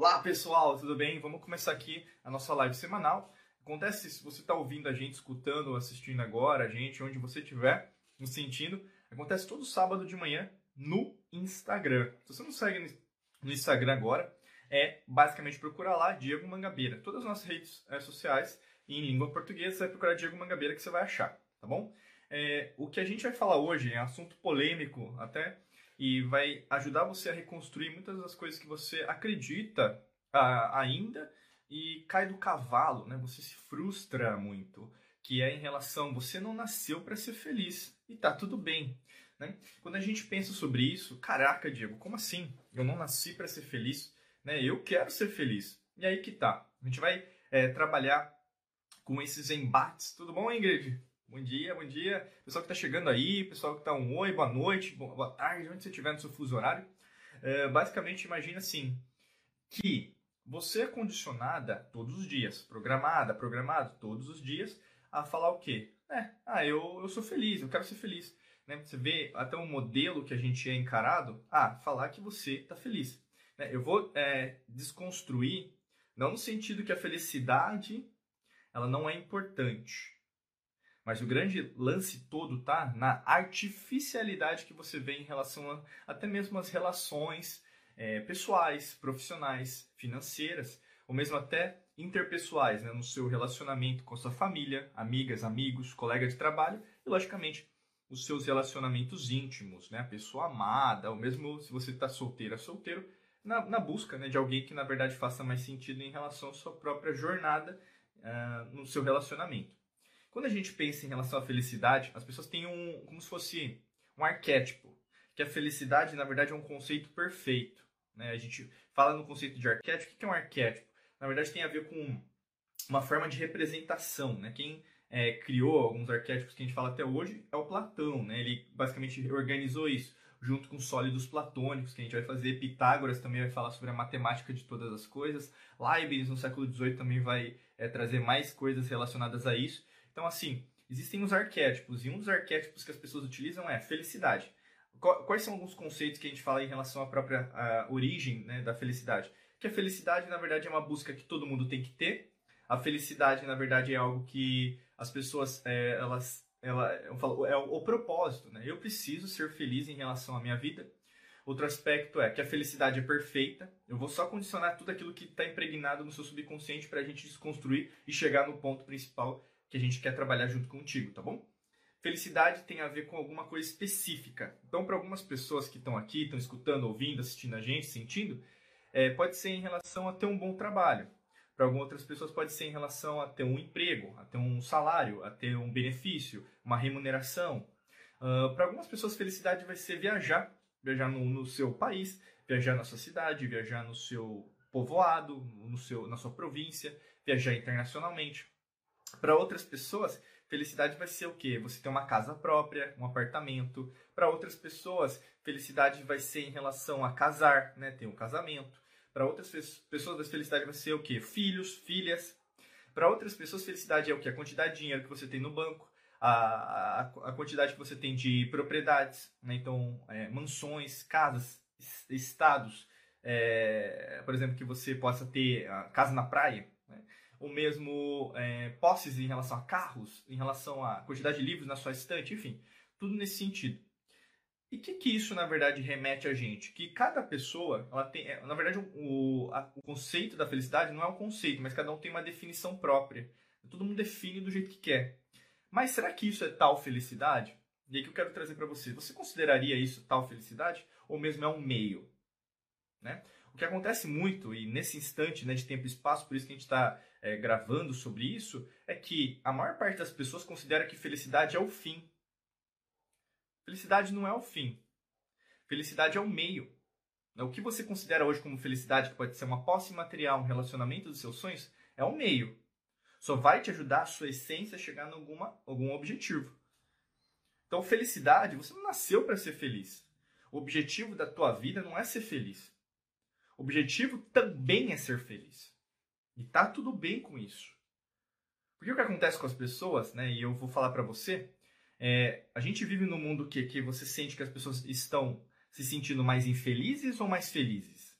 Olá pessoal, tudo bem? Vamos começar aqui a nossa live semanal. Acontece se você está ouvindo a gente, escutando, assistindo agora, a gente, onde você estiver, nos sentindo, acontece todo sábado de manhã no Instagram. Se você não segue no Instagram agora, é basicamente procurar lá Diego Mangabeira. Todas as nossas redes é, sociais em língua portuguesa, você vai procurar Diego Mangabeira que você vai achar, tá bom? É, o que a gente vai falar hoje é assunto polêmico até e vai ajudar você a reconstruir muitas das coisas que você acredita ah, ainda e cai do cavalo, né? Você se frustra muito, que é em relação você não nasceu para ser feliz e tá tudo bem, né? Quando a gente pensa sobre isso, caraca, Diego, como assim? Eu não nasci para ser feliz, né? Eu quero ser feliz. E aí que tá. A gente vai é, trabalhar com esses embates. Tudo bom, Ingrid? Bom dia, bom dia. Pessoal que está chegando aí, pessoal que está um oi, boa noite, boa tarde, onde você estiver no seu fuso horário. É, basicamente, imagina assim, que você é condicionada todos os dias, programada, programado todos os dias, a falar o quê? É, ah, eu, eu sou feliz, eu quero ser feliz. Né? Você vê até um modelo que a gente é encarado, ah, falar que você está feliz. Né? Eu vou é, desconstruir, não no sentido que a felicidade ela não é importante, mas o grande lance todo tá na artificialidade que você vê em relação a, até mesmo às relações é, pessoais, profissionais, financeiras, ou mesmo até interpessoais, né, no seu relacionamento com sua família, amigas, amigos, colegas de trabalho e, logicamente, os seus relacionamentos íntimos, né, a pessoa amada, ou mesmo se você está solteira, solteiro, na, na busca né, de alguém que, na verdade, faça mais sentido em relação à sua própria jornada uh, no seu relacionamento. Quando a gente pensa em relação à felicidade, as pessoas têm um, como se fosse um arquétipo, que a felicidade, na verdade, é um conceito perfeito. Né? A gente fala no conceito de arquétipo. O que é um arquétipo? Na verdade, tem a ver com uma forma de representação. Né? Quem é, criou alguns arquétipos que a gente fala até hoje é o Platão. Né? Ele basicamente organizou isso junto com sólidos platônicos, que a gente vai fazer. Pitágoras também vai falar sobre a matemática de todas as coisas. Leibniz, no século XVIII, também vai é, trazer mais coisas relacionadas a isso. Então, assim, existem os arquétipos, e um dos arquétipos que as pessoas utilizam é felicidade. Quais são alguns conceitos que a gente fala em relação à própria à origem né, da felicidade? Que a felicidade, na verdade, é uma busca que todo mundo tem que ter. A felicidade, na verdade, é algo que as pessoas, é, elas, ela, eu falo, é o, o propósito, né? Eu preciso ser feliz em relação à minha vida. Outro aspecto é que a felicidade é perfeita. Eu vou só condicionar tudo aquilo que está impregnado no seu subconsciente para a gente desconstruir e chegar no ponto principal que a gente quer trabalhar junto contigo, tá bom? Felicidade tem a ver com alguma coisa específica. Então, para algumas pessoas que estão aqui, estão escutando, ouvindo, assistindo a gente, sentindo, é, pode ser em relação a ter um bom trabalho. Para algumas outras pessoas pode ser em relação a ter um emprego, a ter um salário, a ter um benefício, uma remuneração. Uh, para algumas pessoas, felicidade vai ser viajar, viajar no, no, seu país, viajar na sua cidade, viajar no seu povoado, no seu, na sua província, viajar internacionalmente. Para outras pessoas, felicidade vai ser o quê? Você ter uma casa própria, um apartamento. Para outras pessoas, felicidade vai ser em relação a casar, né? Ter um casamento. Para outras pessoas, felicidade vai ser o quê? Filhos, filhas. Para outras pessoas, felicidade é o quê? A quantidade de dinheiro que você tem no banco, a, a, a quantidade que você tem de propriedades, né? então, é, mansões, casas, estados. É, por exemplo, que você possa ter casa na praia, ou mesmo é, posses em relação a carros, em relação à quantidade de livros na sua estante, enfim, tudo nesse sentido. E o que, que isso, na verdade, remete a gente? Que cada pessoa, ela tem, é, na verdade, o, a, o conceito da felicidade não é um conceito, mas cada um tem uma definição própria. Todo mundo define do jeito que quer. Mas será que isso é tal felicidade? E aí que eu quero trazer para você. Você consideraria isso tal felicidade? Ou mesmo é um meio? Né? O que acontece muito, e nesse instante né, de tempo e espaço, por isso que a gente está é, gravando sobre isso, é que a maior parte das pessoas considera que felicidade é o fim. Felicidade não é o fim. Felicidade é o meio. O que você considera hoje como felicidade, que pode ser uma posse material, um relacionamento dos seus sonhos, é o meio. Só vai te ajudar a sua essência a chegar em alguma, algum objetivo. Então, felicidade, você não nasceu para ser feliz. O objetivo da tua vida não é ser feliz. O objetivo também é ser feliz. E tá tudo bem com isso. Porque o que acontece com as pessoas, né, e eu vou falar para você, é, a gente vive num mundo que, que você sente que as pessoas estão se sentindo mais infelizes ou mais felizes?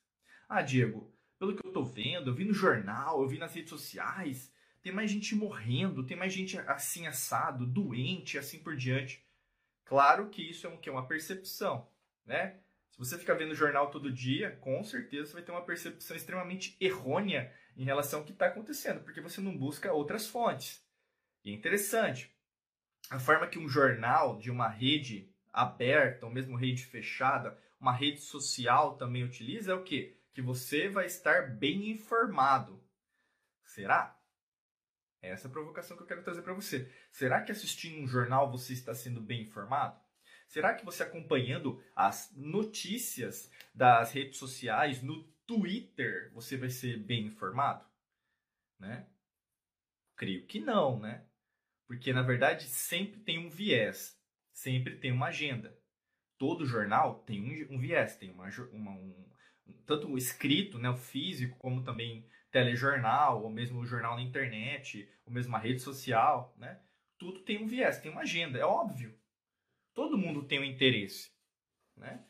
Ah, Diego, pelo que eu tô vendo, eu vi no jornal, eu vi nas redes sociais, tem mais gente morrendo, tem mais gente assim assado, doente, assim por diante. Claro que isso é um, que é uma percepção, né? Se você ficar vendo o jornal todo dia, com certeza você vai ter uma percepção extremamente errônea em relação ao que está acontecendo, porque você não busca outras fontes. E é interessante, a forma que um jornal de uma rede aberta, ou mesmo rede fechada, uma rede social também utiliza é o quê? Que você vai estar bem informado. Será? É essa a provocação que eu quero trazer para você. Será que assistindo um jornal você está sendo bem informado? Será que você acompanhando as notícias das redes sociais no Twitter você vai ser bem informado? Né? Creio que não, né? Porque na verdade sempre tem um viés, sempre tem uma agenda. Todo jornal tem um, um viés, tem uma, uma um, tanto o escrito, né, o físico, como também telejornal, ou mesmo o jornal na internet, ou mesmo a rede social, né? Tudo tem um viés, tem uma agenda, é óbvio. Todo mundo tem um interesse, né?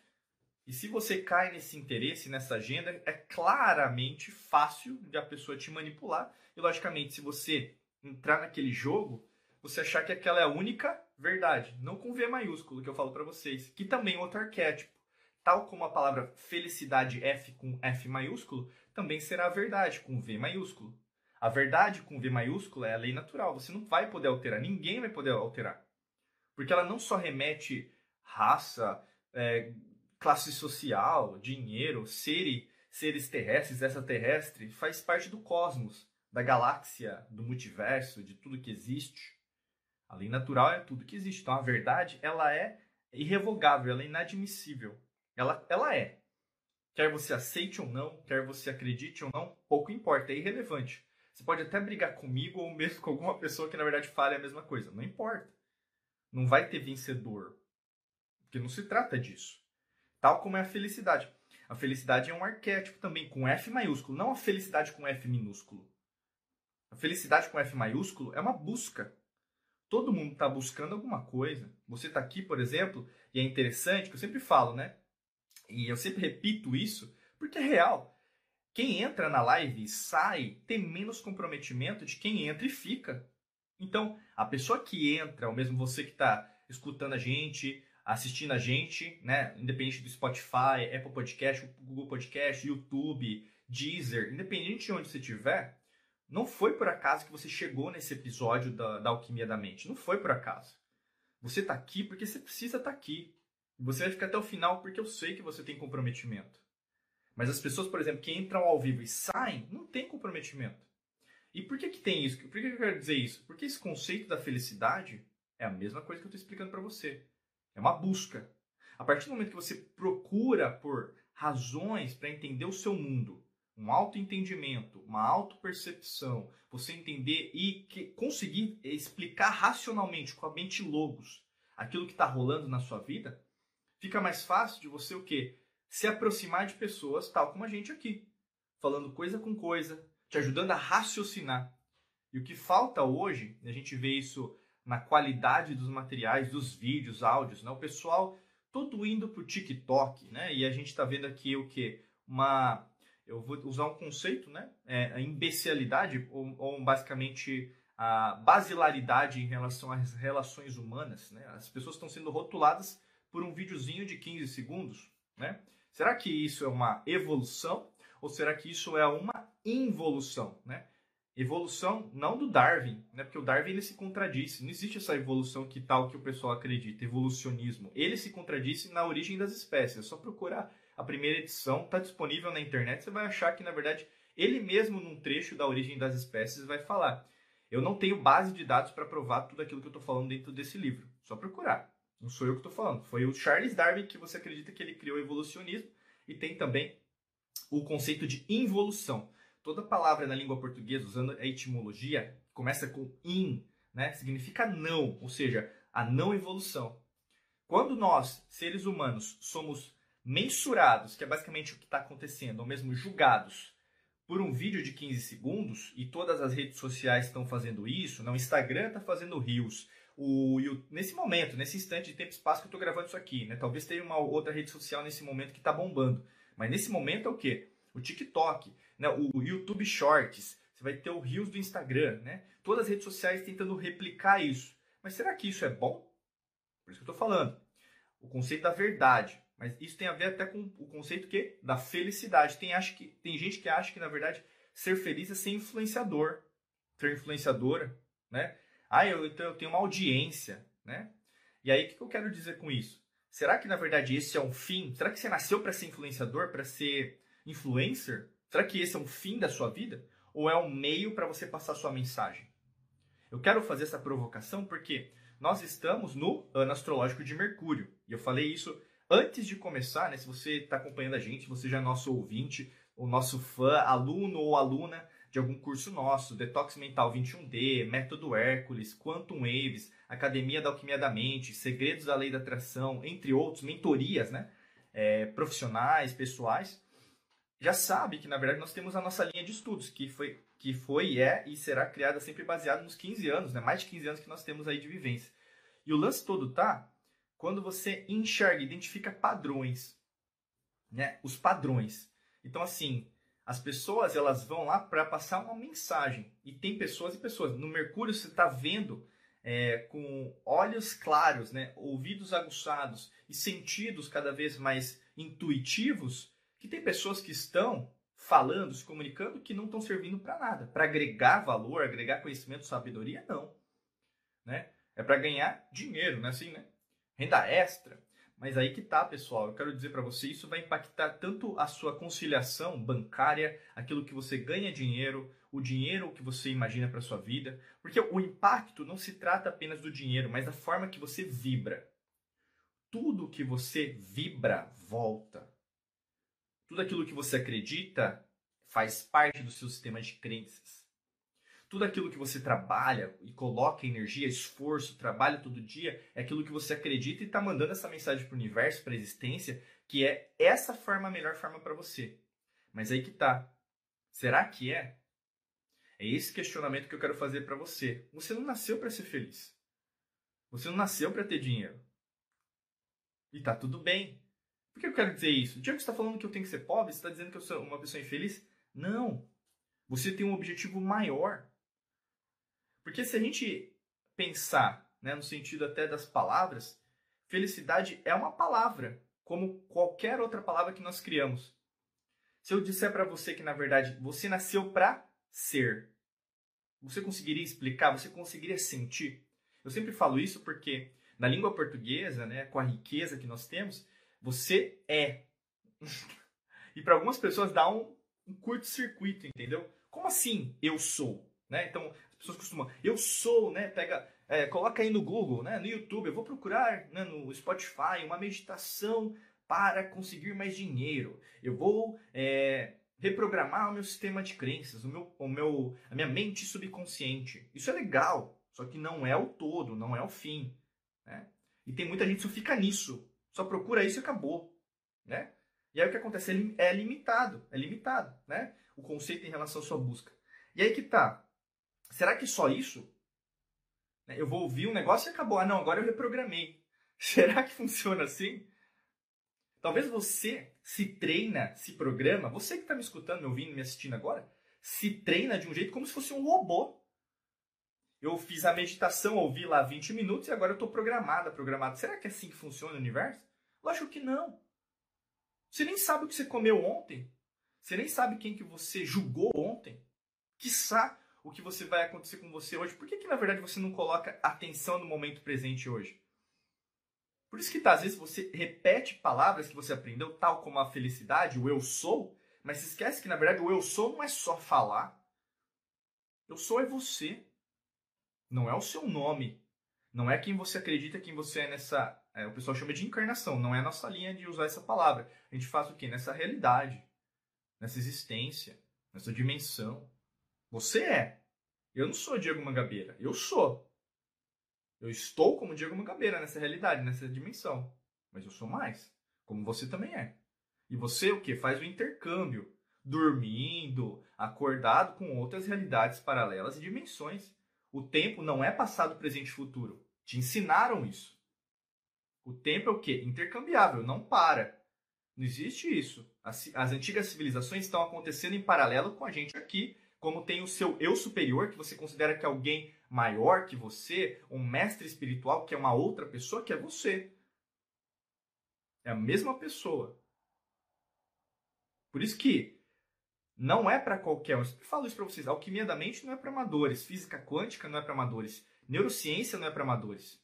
E se você cai nesse interesse, nessa agenda, é claramente fácil de a pessoa te manipular. E logicamente, se você entrar naquele jogo, você achar que aquela é a única verdade, não com V maiúsculo que eu falo para vocês, que também é outro arquétipo. Tal como a palavra felicidade F com F maiúsculo, também será a verdade com V maiúsculo. A verdade com V maiúsculo é a lei natural, você não vai poder alterar, ninguém vai poder alterar. Porque ela não só remete raça, é, classe social, dinheiro, seres, seres terrestres, extraterrestre, faz parte do cosmos, da galáxia, do multiverso, de tudo que existe. A lei natural é tudo que existe. Então a verdade, ela é irrevogável, ela é inadmissível. Ela, ela é. Quer você aceite ou não, quer você acredite ou não, pouco importa, é irrelevante. Você pode até brigar comigo ou mesmo com alguma pessoa que na verdade fale a mesma coisa. Não importa. Não vai ter vencedor. Porque não se trata disso. Tal como é a felicidade. A felicidade é um arquétipo também, com F maiúsculo, não a felicidade com F minúsculo. A felicidade com F maiúsculo é uma busca. Todo mundo está buscando alguma coisa. Você está aqui, por exemplo, e é interessante que eu sempre falo, né? E eu sempre repito isso porque é real. Quem entra na live e sai tem menos comprometimento de quem entra e fica. Então, a pessoa que entra, ou mesmo você que está escutando a gente, assistindo a gente, né, independente do Spotify, Apple Podcast, Google Podcast, YouTube, Deezer, independente de onde você estiver, não foi por acaso que você chegou nesse episódio da, da Alquimia da Mente. Não foi por acaso. Você está aqui porque você precisa estar tá aqui. Você vai ficar até o final porque eu sei que você tem comprometimento. Mas as pessoas, por exemplo, que entram ao vivo e saem, não tem comprometimento. E por que, que tem isso? Por que, que eu quero dizer isso? Porque esse conceito da felicidade é a mesma coisa que eu estou explicando para você. É uma busca. A partir do momento que você procura por razões para entender o seu mundo, um autoentendimento, uma autopercepção, você entender e que, conseguir explicar racionalmente, com a mente logos, aquilo que está rolando na sua vida, fica mais fácil de você o quê? Se aproximar de pessoas tal como a gente aqui, falando coisa com coisa, te ajudando a raciocinar. E o que falta hoje, a gente vê isso na qualidade dos materiais, dos vídeos, áudios, né? O pessoal todo indo pro TikTok, né? E a gente está vendo aqui o que uma eu vou usar um conceito, né? É, a imbecilidade ou, ou basicamente a basilaridade em relação às relações humanas, né? As pessoas estão sendo rotuladas por um videozinho de 15 segundos, né? Será que isso é uma evolução ou será que isso é uma involução, né? Evolução não do Darwin, né? Porque o Darwin ele se contradisse. Não existe essa evolução que tal que o pessoal acredita, evolucionismo. Ele se contradisse na origem das espécies. É só procurar a primeira edição, está disponível na internet. Você vai achar que na verdade ele mesmo num trecho da origem das espécies vai falar. Eu não tenho base de dados para provar tudo aquilo que eu estou falando dentro desse livro. Só procurar. Não sou eu que estou falando. Foi o Charles Darwin que você acredita que ele criou o evolucionismo e tem também o conceito de involução. Toda palavra na língua portuguesa, usando a etimologia, começa com in, né? significa não, ou seja, a não evolução. Quando nós, seres humanos, somos mensurados, que é basicamente o que está acontecendo, ou mesmo julgados por um vídeo de 15 segundos, e todas as redes sociais estão fazendo isso, não, o Instagram está fazendo rios, o, nesse momento, nesse instante de tempo e espaço que eu estou gravando isso aqui, né? Talvez tenha uma outra rede social nesse momento que está bombando. Mas nesse momento é o quê? O TikTok. Né, o YouTube Shorts, você vai ter o Reels do Instagram, né? Todas as redes sociais tentando replicar isso. Mas será que isso é bom? Por isso que eu estou falando. O conceito da verdade. Mas isso tem a ver até com o conceito que da felicidade. Tem, acha que, tem gente que acha que, na verdade, ser feliz é ser influenciador. Ser influenciadora, né? Ah, eu, então eu tenho uma audiência, né? E aí, o que eu quero dizer com isso? Será que, na verdade, esse é um fim? Será que você nasceu para ser influenciador, para ser influencer? Será que esse é um fim da sua vida? Ou é um meio para você passar sua mensagem? Eu quero fazer essa provocação porque nós estamos no ano astrológico de Mercúrio. E eu falei isso antes de começar, né? Se você está acompanhando a gente, você já é nosso ouvinte, o nosso fã, aluno ou aluna de algum curso nosso, Detox Mental 21D, Método Hércules, Quantum Waves, Academia da Alquimia da Mente, Segredos da Lei da Atração, entre outros, mentorias, né? É, profissionais, pessoais, já sabe que, na verdade, nós temos a nossa linha de estudos, que foi, que foi é e será criada sempre baseada nos 15 anos, né? mais de 15 anos que nós temos aí de vivência. E o lance todo tá quando você enxerga, identifica padrões, né? Os padrões. Então, assim, as pessoas elas vão lá para passar uma mensagem. E tem pessoas e pessoas. No Mercúrio você está vendo é, com olhos claros, né, ouvidos aguçados e sentidos cada vez mais intuitivos, que tem pessoas que estão falando, se comunicando, que não estão servindo para nada. Para agregar valor, agregar conhecimento, sabedoria, não. Né? É para ganhar dinheiro, né? Assim, né? Renda extra. Mas aí que tá, pessoal. Eu quero dizer para você, isso vai impactar tanto a sua conciliação bancária, aquilo que você ganha dinheiro, o dinheiro que você imagina para sua vida, porque o impacto não se trata apenas do dinheiro, mas da forma que você vibra. Tudo que você vibra volta. Tudo aquilo que você acredita faz parte do seu sistema de crenças tudo aquilo que você trabalha e coloca energia, esforço, trabalho todo dia, é aquilo que você acredita e está mandando essa mensagem para o universo, para a existência, que é essa forma a melhor forma para você. Mas aí que tá. Será que é? É esse questionamento que eu quero fazer para você. Você não nasceu para ser feliz. Você não nasceu para ter dinheiro. E tá tudo bem. Por que eu quero dizer isso? O Tiago está falando que eu tenho que ser pobre? Você está dizendo que eu sou uma pessoa infeliz? Não. Você tem um objetivo maior. Porque se a gente pensar né, no sentido até das palavras, felicidade é uma palavra, como qualquer outra palavra que nós criamos. Se eu disser para você que, na verdade, você nasceu para ser, você conseguiria explicar? Você conseguiria sentir? Eu sempre falo isso porque, na língua portuguesa, né, com a riqueza que nós temos, você é. e para algumas pessoas dá um, um curto-circuito, entendeu? Como assim eu sou? Né? Então, pessoas costumam, eu sou, né? Pega, é, coloca aí no Google, né? No YouTube, eu vou procurar né, no Spotify uma meditação para conseguir mais dinheiro. Eu vou é, reprogramar o meu sistema de crenças, o meu, o meu, a minha mente subconsciente. Isso é legal, só que não é o todo, não é o fim. Né? E tem muita gente que só fica nisso, só procura isso e acabou, né? E aí o que acontece? É limitado, é limitado, né? O conceito em relação à sua busca. E aí que tá será que só isso? Eu vou ouvir um negócio e acabou. Ah, não, agora eu reprogramei. Será que funciona assim? Talvez você se treina, se programa, você que está me escutando, me ouvindo, me assistindo agora, se treina de um jeito como se fosse um robô. Eu fiz a meditação, ouvi lá 20 minutos e agora eu estou programada, programado. Será que é assim que funciona o universo? Lógico que não. Você nem sabe o que você comeu ontem. Você nem sabe quem que você julgou ontem. Quiçá o que você vai acontecer com você hoje, por que, que na verdade você não coloca atenção no momento presente hoje? Por isso que tá, às vezes você repete palavras que você aprendeu, tal como a felicidade, o eu sou, mas se esquece que na verdade o eu sou não é só falar. Eu sou é você. Não é o seu nome. Não é quem você acredita, quem você é nessa. É, o pessoal chama de encarnação. Não é a nossa linha de usar essa palavra. A gente faz o quê? Nessa realidade, nessa existência, nessa dimensão. Você é. Eu não sou Diego Mangabeira. Eu sou. Eu estou como Diego Mangabeira nessa realidade, nessa dimensão. Mas eu sou mais. Como você também é. E você o que? Faz o intercâmbio. Dormindo, acordado com outras realidades paralelas e dimensões. O tempo não é passado, presente e futuro. Te ensinaram isso. O tempo é o quê? Intercambiável, não para. Não existe isso. As, as antigas civilizações estão acontecendo em paralelo com a gente aqui, como tem o seu eu superior, que você considera que é alguém maior que você, um mestre espiritual que é uma outra pessoa que é você. É a mesma pessoa. Por isso que não é para qualquer um. Eu falo isso para vocês. alquimia da mente não é para amadores. Física quântica não é para amadores. Neurociência não é para amadores.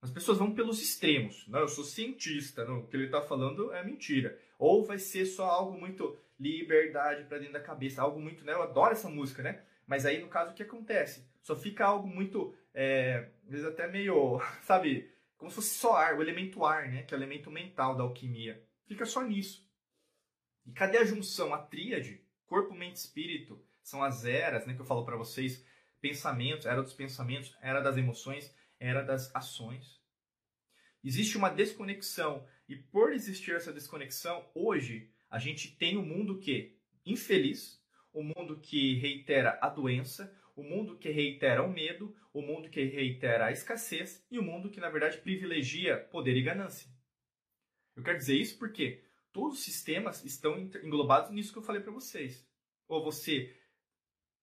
As pessoas vão pelos extremos. Não, eu sou cientista. Não, o que ele está falando é mentira. Ou vai ser só algo muito liberdade para dentro da cabeça. Algo muito, né? Eu adoro essa música, né? Mas aí, no caso, o que acontece? Só fica algo muito, é, às vezes até meio, sabe? Como se fosse só ar, o elemento ar, né? Que é o elemento mental da alquimia. Fica só nisso. E cadê a junção? A tríade corpo, mente, espírito são as eras, né, que eu falo para vocês, pensamentos, era dos pensamentos, era das emoções, era das ações. Existe uma desconexão e por existir essa desconexão, hoje a gente tem um mundo que infeliz, o um mundo que reitera a doença, o um mundo que reitera o medo, o um mundo que reitera a escassez e o um mundo que na verdade privilegia poder e ganância. Eu quero dizer isso porque todos os sistemas estão englobados nisso que eu falei para vocês. Ou você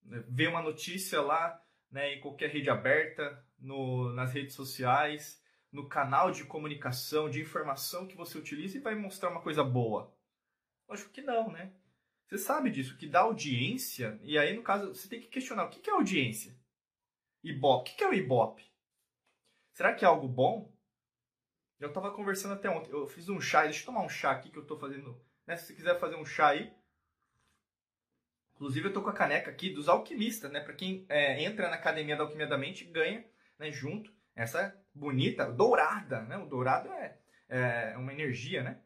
né, vê uma notícia lá né, em qualquer rede aberta, no, nas redes sociais, no canal de comunicação, de informação que você utiliza e vai mostrar uma coisa boa. Lógico que não, né? Você sabe disso, que dá audiência, e aí no caso você tem que questionar o que é audiência? Ibope. O que é o Ibope? Será que é algo bom? Eu estava conversando até ontem. Eu fiz um chá. Deixa eu tomar um chá aqui que eu estou fazendo. Né? Se você quiser fazer um chá aí. Inclusive, eu estou com a caneca aqui dos alquimistas, né? Para quem é, entra na Academia da Alquimia da Mente, ganha né, junto essa bonita, dourada, né? O dourado é, é uma energia, né?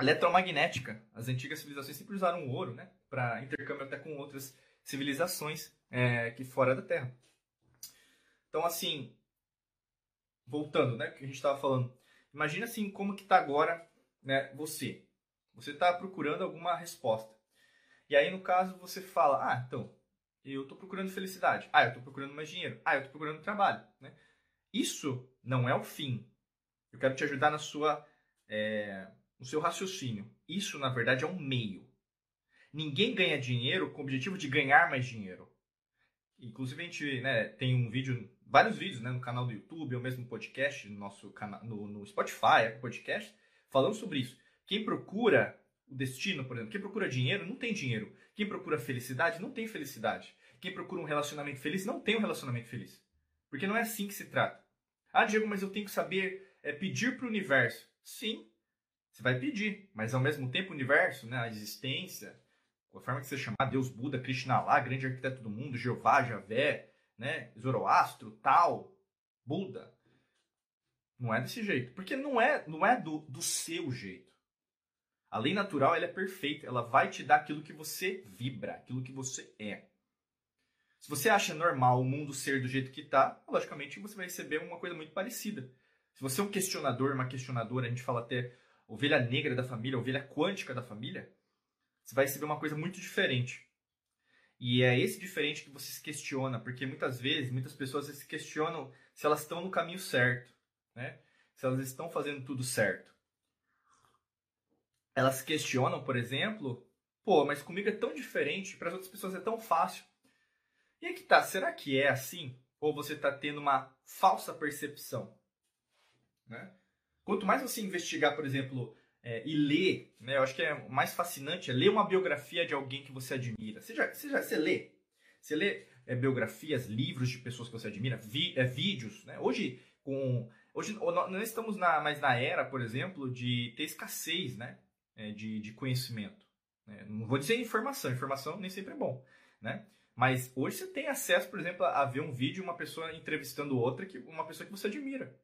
Eletromagnética. As antigas civilizações sempre usaram o ouro, né? Para intercâmbio até com outras civilizações é, que fora da Terra. Então, assim, voltando, né, que a gente estava falando. Imagina assim como que está agora, né, você. Você está procurando alguma resposta. E aí no caso você fala, ah, então eu estou procurando felicidade. Ah, eu estou procurando mais dinheiro. Ah, eu estou procurando trabalho, né? Isso não é o fim. Eu quero te ajudar na sua, é, no seu raciocínio. Isso na verdade é um meio. Ninguém ganha dinheiro com o objetivo de ganhar mais dinheiro. Inclusive a gente né, tem um vídeo vários vídeos né, no canal do YouTube, ou mesmo podcast no nosso canal, no, no Spotify, podcast, falando sobre isso. Quem procura o destino, por exemplo, quem procura dinheiro não tem dinheiro. Quem procura felicidade não tem felicidade. Quem procura um relacionamento feliz não tem um relacionamento feliz. Porque não é assim que se trata. Ah, Diego, mas eu tenho que saber é, pedir para o universo. Sim, você vai pedir, mas ao mesmo tempo o universo, né, a existência, a forma que você chamar Deus, Buda, Krishna lá, grande arquiteto do mundo, Jeová, Javé, né? Zoroastro, tal, Buda. Não é desse jeito. Porque não é, não é do, do seu jeito. A lei natural ela é perfeita. Ela vai te dar aquilo que você vibra, aquilo que você é. Se você acha normal o mundo ser do jeito que está, logicamente você vai receber uma coisa muito parecida. Se você é um questionador, uma questionadora, a gente fala até ovelha negra da família, ovelha quântica da família, você vai receber uma coisa muito diferente. E é esse diferente que você se questiona, porque muitas vezes, muitas pessoas se questionam se elas estão no caminho certo, né? Se elas estão fazendo tudo certo. Elas questionam, por exemplo, pô, mas comigo é tão diferente, para as outras pessoas é tão fácil. E aí que tá, será que é assim? Ou você está tendo uma falsa percepção? Né? Quanto mais você investigar, por exemplo, é, e ler, né? Eu acho que é mais fascinante é ler uma biografia de alguém que você admira. Você já, você, já, você lê? Você lê é, biografias, livros de pessoas que você admira, vi, é, vídeos, né? Hoje, com, hoje nós estamos na, mais na era, por exemplo, de ter escassez, né? É, de, de conhecimento. Né? Não vou dizer informação, informação nem sempre é bom, né? Mas hoje você tem acesso, por exemplo, a ver um vídeo de uma pessoa entrevistando outra, que uma pessoa que você admira.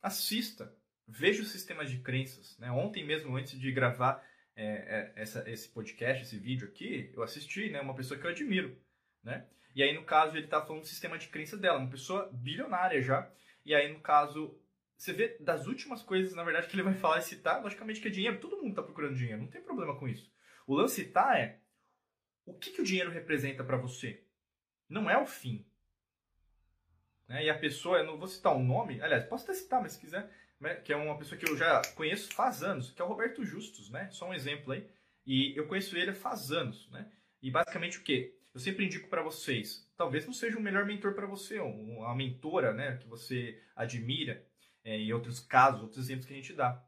Assista, veja os sistemas de crenças. Né? Ontem mesmo, antes de gravar é, é, essa, esse podcast, esse vídeo aqui, eu assisti né, uma pessoa que eu admiro. Né? E aí, no caso, ele está falando do sistema de crenças dela, uma pessoa bilionária já. E aí, no caso, você vê das últimas coisas, na verdade, que ele vai falar e citar, logicamente que é dinheiro. Todo mundo está procurando dinheiro, não tem problema com isso. O lance tá é o que, que o dinheiro representa para você? Não é o fim. né? E a pessoa, eu não vou citar o um nome, aliás, posso até citar, mas se quiser, né? que é uma pessoa que eu já conheço faz anos, que é o Roberto Justus, né? Só um exemplo aí. E eu conheço ele faz anos, né? E basicamente o quê? Eu sempre indico para vocês, talvez não seja o melhor mentor para você, uma mentora, né, que você admira, é, em outros casos, outros exemplos que a gente dá.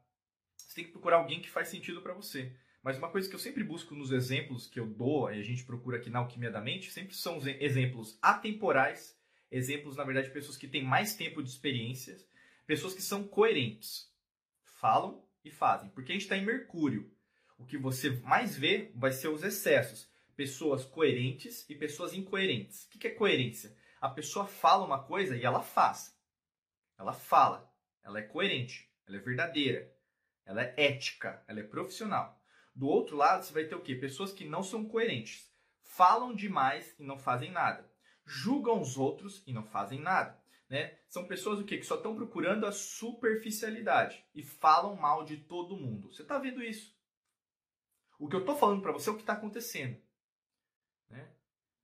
Você tem que procurar alguém que faz sentido para você. Mas uma coisa que eu sempre busco nos exemplos que eu dou, e a gente procura aqui na Alquimia da Mente, sempre são exemplos atemporais, exemplos, na verdade, de pessoas que têm mais tempo de experiências, pessoas que são coerentes. Falam e fazem. Porque a gente está em Mercúrio. O que você mais vê vai ser os excessos. Pessoas coerentes e pessoas incoerentes. O que é coerência? A pessoa fala uma coisa e ela faz. Ela fala. Ela é coerente. Ela é verdadeira. Ela é ética. Ela é profissional. Do outro lado, você vai ter o quê? Pessoas que não são coerentes. Falam demais e não fazem nada. Julgam os outros e não fazem nada. Né? São pessoas o quê? que só estão procurando a superficialidade e falam mal de todo mundo. Você está vendo isso? O que eu estou falando para você é o que está acontecendo. Né?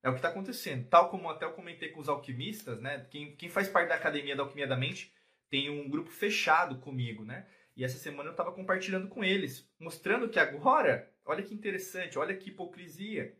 É o que está acontecendo. Tal como até eu comentei com os alquimistas, né? Quem, quem faz parte da Academia da Alquimia da Mente tem um grupo fechado comigo, né? E essa semana eu estava compartilhando com eles, mostrando que agora, olha que interessante, olha que hipocrisia.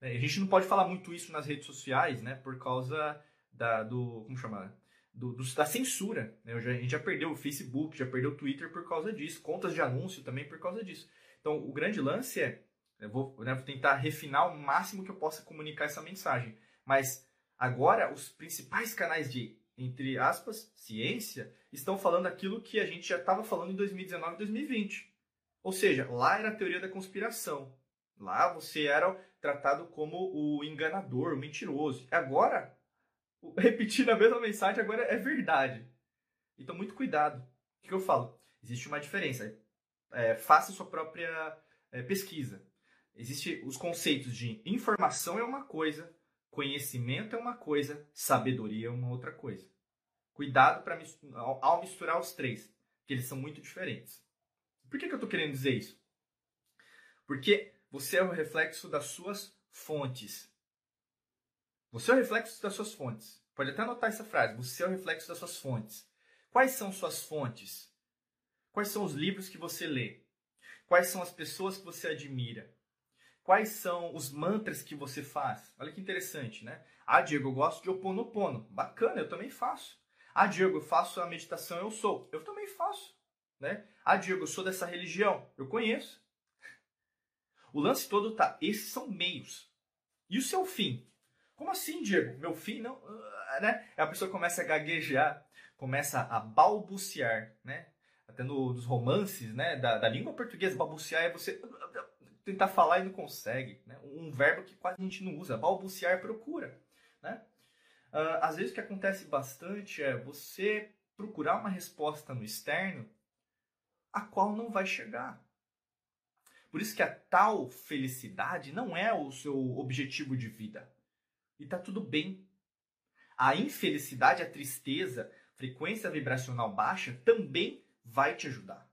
É, a gente não pode falar muito isso nas redes sociais, né? Por causa da, do. Como chama? Do, do, da censura. Né? Já, a gente já perdeu o Facebook, já perdeu o Twitter por causa disso, contas de anúncio também por causa disso. Então, o grande lance é, eu vou, né, vou tentar refinar o máximo que eu possa comunicar essa mensagem. Mas agora, os principais canais de, entre aspas, ciência, estão falando aquilo que a gente já estava falando em 2019 e 2020. Ou seja, lá era a teoria da conspiração. Lá você era tratado como o enganador, o mentiroso. Agora, repetindo a mesma mensagem, agora é verdade. Então, muito cuidado. O que eu falo? Existe uma diferença é, faça sua própria é, pesquisa. Existem os conceitos de informação é uma coisa, conhecimento é uma coisa, sabedoria é uma outra coisa. Cuidado para ao misturar os três, que eles são muito diferentes. Por que, que eu estou querendo dizer isso? Porque você é o reflexo das suas fontes. Você é o reflexo das suas fontes. Pode até anotar essa frase. Você é o reflexo das suas fontes. Quais são suas fontes? Quais são os livros que você lê? Quais são as pessoas que você admira? Quais são os mantras que você faz? Olha que interessante, né? Ah, Diego, eu gosto de Oponopono. Bacana, eu também faço. Ah, Diego, eu faço a meditação Eu Sou. Eu também faço. Né? Ah, Diego, eu sou dessa religião. Eu conheço. O lance todo tá, esses são meios. E o seu fim? Como assim, Diego? Meu fim não... Ah, né? A pessoa começa a gaguejar, começa a balbuciar, né? até no, nos romances, né, da, da língua portuguesa, balbuciar é você tentar falar e não consegue, né? Um verbo que quase a gente não usa, balbuciar procura, né? Às vezes o que acontece bastante é você procurar uma resposta no externo a qual não vai chegar. Por isso que a tal felicidade não é o seu objetivo de vida. E tá tudo bem. A infelicidade, a tristeza, frequência vibracional baixa também vai te ajudar.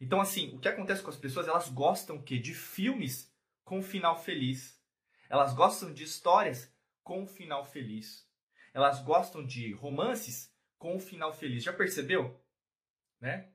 Então, assim, o que acontece com as pessoas, elas gostam que de filmes com final feliz. Elas gostam de histórias com final feliz. Elas gostam de romances com final feliz. Já percebeu? Né?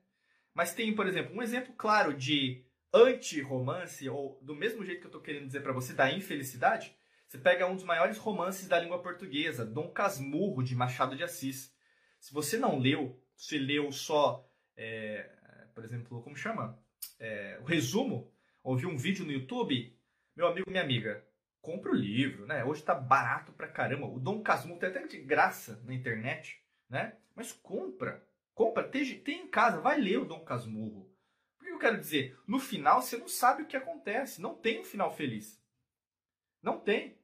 Mas tem, por exemplo, um exemplo claro de anti-romance, ou do mesmo jeito que eu estou querendo dizer para você, da infelicidade. Você pega um dos maiores romances da língua portuguesa, Dom Casmurro, de Machado de Assis. Se você não leu, você leu só, é, por exemplo, como chama? É, o resumo, ouviu um vídeo no YouTube, meu amigo, minha amiga, compra o livro, né? Hoje tá barato pra caramba. O Dom Casmurro tem até de graça na internet, né? Mas compra, compra, tem, tem em casa, vai ler o Dom Casmurro. Por que eu quero dizer? No final você não sabe o que acontece, não tem um final feliz. Não tem.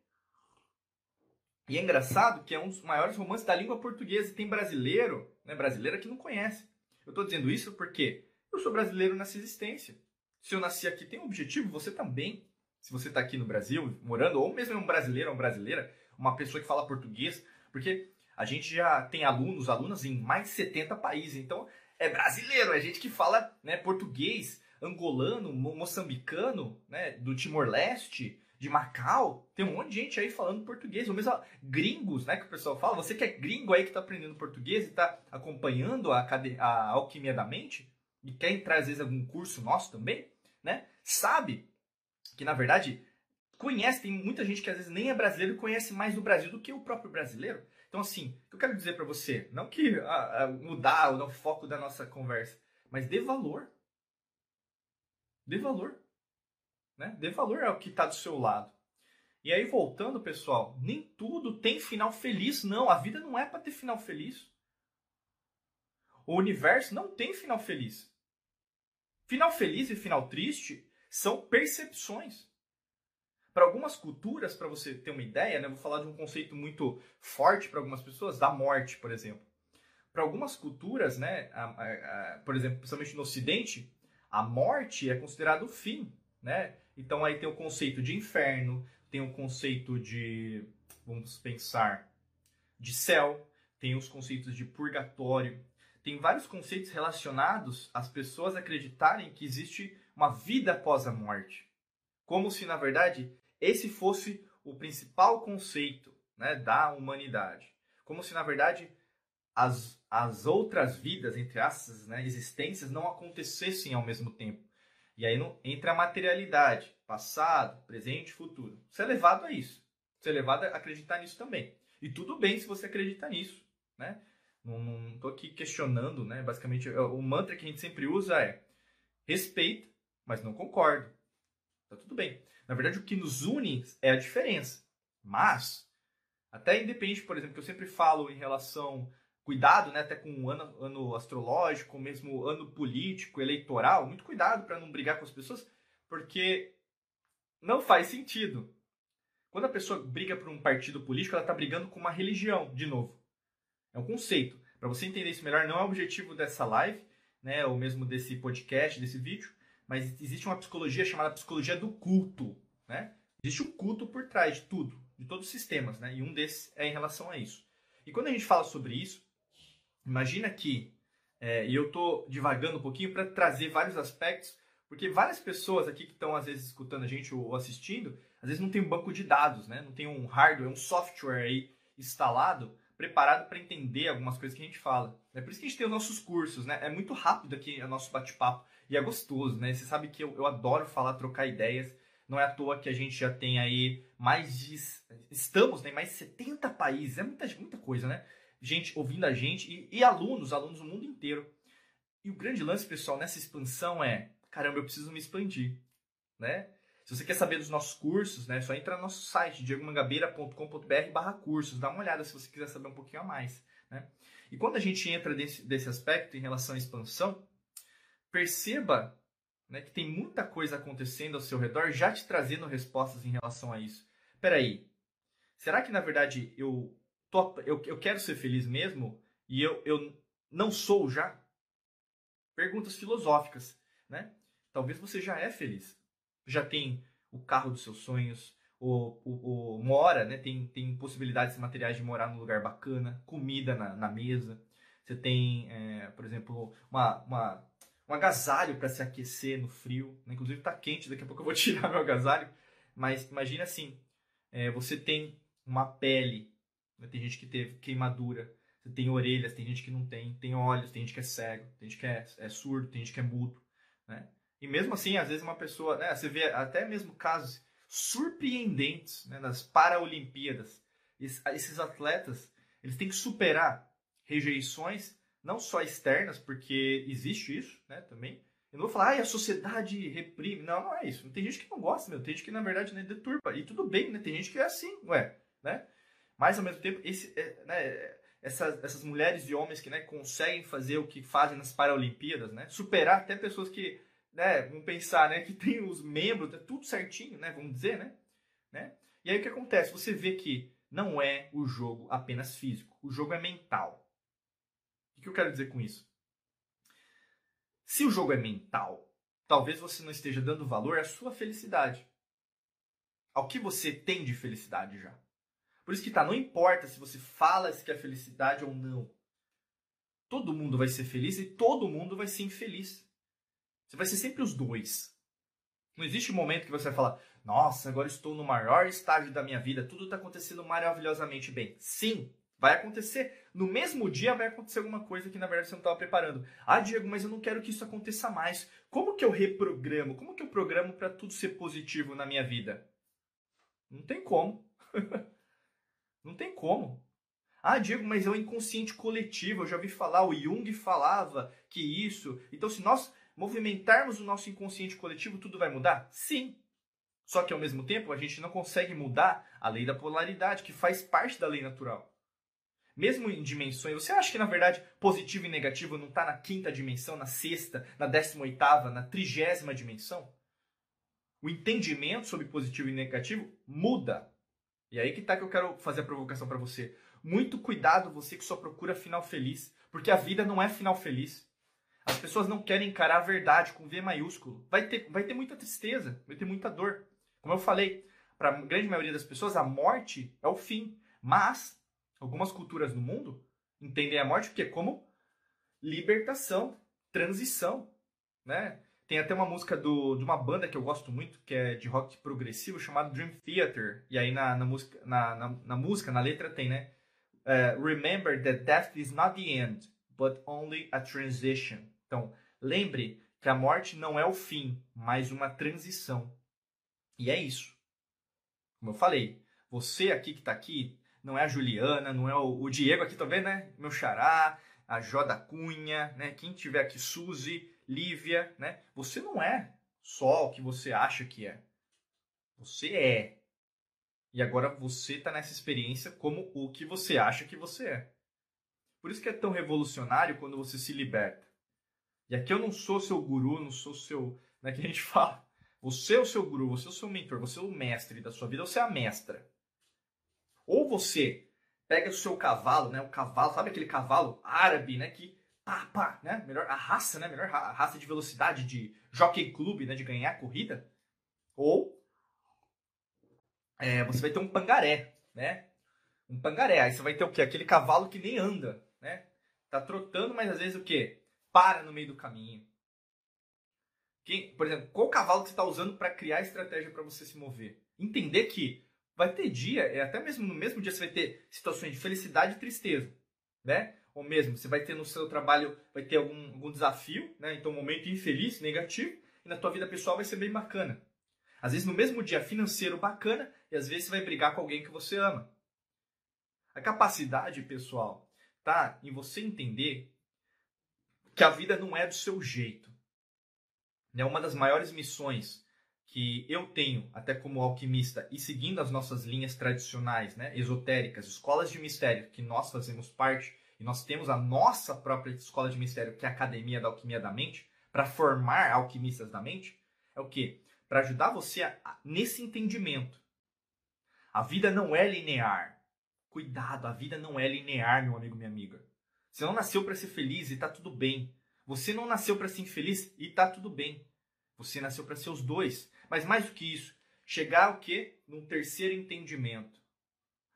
E é engraçado que é um dos maiores romances da língua portuguesa. Tem brasileiro, né, brasileira que não conhece. Eu estou dizendo isso porque eu sou brasileiro nessa existência. Se eu nasci aqui, tem um objetivo, você também. Se você está aqui no Brasil, morando, ou mesmo é um brasileiro uma brasileira, uma pessoa que fala português, porque a gente já tem alunos, alunas em mais de 70 países. Então, é brasileiro, é gente que fala né, português, angolano, moçambicano, né, do Timor-Leste, de Macau, tem um monte de gente aí falando português, ou mesmo gringos, né, que o pessoal fala. Você que é gringo aí que está aprendendo português e está acompanhando a, a alquimia da mente e quer entrar às vezes algum curso nosso também, né, sabe que na verdade conhece, tem muita gente que às vezes nem é brasileiro e conhece mais do Brasil do que o próprio brasileiro. Então assim, eu quero dizer para você, não que ah, ah, mudar o foco da nossa conversa, mas dê valor. Dê valor. Né? Dê valor ao que está do seu lado. E aí, voltando, pessoal, nem tudo tem final feliz, não. A vida não é para ter final feliz. O universo não tem final feliz. Final feliz e final triste são percepções. Para algumas culturas, para você ter uma ideia, né, vou falar de um conceito muito forte para algumas pessoas, da morte, por exemplo. Para algumas culturas, né, a, a, a, por exemplo, principalmente no Ocidente, a morte é considerado o fim, né? Então aí tem o conceito de inferno, tem o conceito de, vamos pensar, de céu, tem os conceitos de purgatório, tem vários conceitos relacionados às pessoas acreditarem que existe uma vida após a morte. Como se, na verdade, esse fosse o principal conceito né, da humanidade. Como se, na verdade, as, as outras vidas, entre essas né, existências, não acontecessem ao mesmo tempo. E aí entra a materialidade, passado, presente, futuro. Você é levado a isso. Você é levado a acreditar nisso também. E tudo bem se você acredita nisso, né? Não estou aqui questionando, né? Basicamente, é, o mantra que a gente sempre usa é respeito, mas não concordo. Tá tudo bem. Na verdade, o que nos une é a diferença. Mas, até independente, por exemplo, que eu sempre falo em relação cuidado, né, até com o ano, ano astrológico, mesmo ano político, eleitoral, muito cuidado para não brigar com as pessoas, porque não faz sentido. Quando a pessoa briga por um partido político, ela está brigando com uma religião, de novo. É um conceito. Para você entender isso melhor, não é o objetivo dessa live, né, ou mesmo desse podcast, desse vídeo, mas existe uma psicologia chamada psicologia do culto, né? Existe um culto por trás de tudo, de todos os sistemas, né? E um desses é em relação a isso. E quando a gente fala sobre isso, Imagina que, é, e eu estou divagando um pouquinho para trazer vários aspectos, porque várias pessoas aqui que estão às vezes escutando a gente ou assistindo, às vezes não tem um banco de dados, né? não tem um hardware, um software aí instalado, preparado para entender algumas coisas que a gente fala. É por isso que a gente tem os nossos cursos, né? É muito rápido aqui o nosso bate-papo e é gostoso, né? Você sabe que eu, eu adoro falar, trocar ideias. Não é à toa que a gente já tem aí mais de. Estamos né, mais de 70 países. É muita, muita coisa, né? Gente ouvindo a gente e, e alunos, alunos do mundo inteiro. E o grande lance, pessoal, nessa expansão é, caramba, eu preciso me expandir, né? Se você quer saber dos nossos cursos, né, é só entra no nosso site, diegomangabeira.com.br barra cursos, dá uma olhada se você quiser saber um pouquinho a mais, né? E quando a gente entra desse, desse aspecto em relação à expansão, perceba né, que tem muita coisa acontecendo ao seu redor já te trazendo respostas em relação a isso. Peraí, será que na verdade eu tô, eu, eu quero ser feliz mesmo e eu, eu não sou já? Perguntas filosóficas, né? Talvez você já é feliz. Já tem o carro dos seus sonhos, ou, ou, mora, né? Tem, tem possibilidades materiais de morar num lugar bacana, comida na, na mesa. Você tem, é, por exemplo, uma, uma, um agasalho para se aquecer no frio. Né? Inclusive está quente, daqui a pouco eu vou tirar meu agasalho. Mas imagina assim, é, você tem uma pele tem gente que teve queimadura, tem orelhas, tem gente que não tem, tem olhos, tem gente que é cego, tem gente que é, é surdo, tem gente que é mudo, né? E mesmo assim, às vezes uma pessoa, né, você vê até mesmo casos surpreendentes né, nas Paralimpíadas. Esses atletas, eles têm que superar rejeições, não só externas, porque existe isso, né, também. Eu não vou falar, ah, a sociedade reprime. Não, não é isso. Tem gente que não gosta, meu. Tem gente que, na verdade, né, deturpa. E tudo bem, né? Tem gente que é assim, ué, né? Mas, ao mesmo tempo, esse, é, né, essas, essas mulheres e homens que né, conseguem fazer o que fazem nas Paralimpíadas, né, superar até pessoas que, né, pensar, né, que tem os membros, tá tudo certinho, né, vamos dizer, né, né? E aí o que acontece? Você vê que não é o jogo apenas físico, o jogo é mental. O que eu quero dizer com isso? Se o jogo é mental, talvez você não esteja dando valor à sua felicidade, ao que você tem de felicidade já. Por isso que tá, não importa se você fala se quer felicidade ou não. Todo mundo vai ser feliz e todo mundo vai ser infeliz. Você vai ser sempre os dois. Não existe um momento que você vai falar, Nossa, agora estou no maior estágio da minha vida, tudo está acontecendo maravilhosamente bem. Sim, vai acontecer. No mesmo dia vai acontecer alguma coisa que na verdade você não estava preparando. Ah, Diego, mas eu não quero que isso aconteça mais. Como que eu reprogramo? Como que eu programo para tudo ser positivo na minha vida? Não tem como. não tem como. Ah, Diego, mas é o inconsciente coletivo. Eu já ouvi falar, o Jung falava que isso. Então, se nós movimentarmos o nosso inconsciente coletivo, tudo vai mudar? Sim. Só que ao mesmo tempo, a gente não consegue mudar a lei da polaridade, que faz parte da lei natural. Mesmo em dimensões, você acha que na verdade positivo e negativo não está na quinta dimensão, na sexta, na décima oitava, na trigésima dimensão? O entendimento sobre positivo e negativo muda. E aí que tá que eu quero fazer a provocação para você. Muito cuidado você que só procura final feliz, porque a vida não é final feliz. As pessoas não querem encarar a verdade com V maiúsculo. Vai ter, vai ter muita tristeza, vai ter muita dor. Como eu falei, para a grande maioria das pessoas, a morte é o fim. Mas algumas culturas no mundo entendem a morte porque como libertação, transição, né? Tem até uma música do, de uma banda que eu gosto muito, que é de rock progressivo, chamado Dream Theater. E aí na, na, música, na, na, na música, na letra tem, né? Uh, Remember that death is not the end, but only a transition. Então, lembre que a morte não é o fim, mas uma transição. E é isso. Como eu falei, você aqui que está aqui, não é a Juliana, não é o, o Diego aqui também, né? Meu xará, a Jó da Cunha, né? Quem tiver aqui, Suzy, Lívia, né? Você não é só o que você acha que é. Você é. E agora você está nessa experiência como o que você acha que você é. Por isso que é tão revolucionário quando você se liberta. E aqui eu não sou seu guru, não sou seu. Né, que a gente fala. Você é o seu guru, você é o seu mentor, você é o mestre da sua vida, você é a mestra. Ou você pega o seu cavalo, né? O cavalo, sabe aquele cavalo árabe, né? Que pá, pá, né? Melhor, a raça, né? Melhor a raça de velocidade de jockey club, né? De ganhar a corrida. Ou é, você vai ter um pangaré, né? Um pangaré. Aí você vai ter o quê? Aquele cavalo que nem anda, né? Tá trotando, mas às vezes o quê? Para no meio do caminho. Quem, por exemplo, qual cavalo que você está usando para criar estratégia para você se mover? Entender que vai ter dia, é até mesmo no mesmo dia você vai ter situações de felicidade e tristeza, né? Ou mesmo você vai ter no seu trabalho, vai ter algum, algum desafio, né? Então um momento infeliz, negativo, e na tua vida pessoal vai ser bem bacana. Às vezes no mesmo dia financeiro bacana e às vezes você vai brigar com alguém que você ama. A capacidade, pessoal, tá em você entender que a vida não é do seu jeito. É uma das maiores missões que eu tenho, até como alquimista, e seguindo as nossas linhas tradicionais, né, esotéricas, escolas de mistério, que nós fazemos parte, e nós temos a nossa própria escola de mistério, que é a Academia da Alquimia da Mente, para formar alquimistas da mente, é o quê? Para ajudar você a, a, nesse entendimento. A vida não é linear. Cuidado, a vida não é linear, meu amigo, minha amiga. Você não nasceu para ser feliz e está tudo bem. Você não nasceu para ser infeliz e está tudo bem. Você nasceu para ser os dois. Mas mais do que isso, chegar ao quê? Num terceiro entendimento.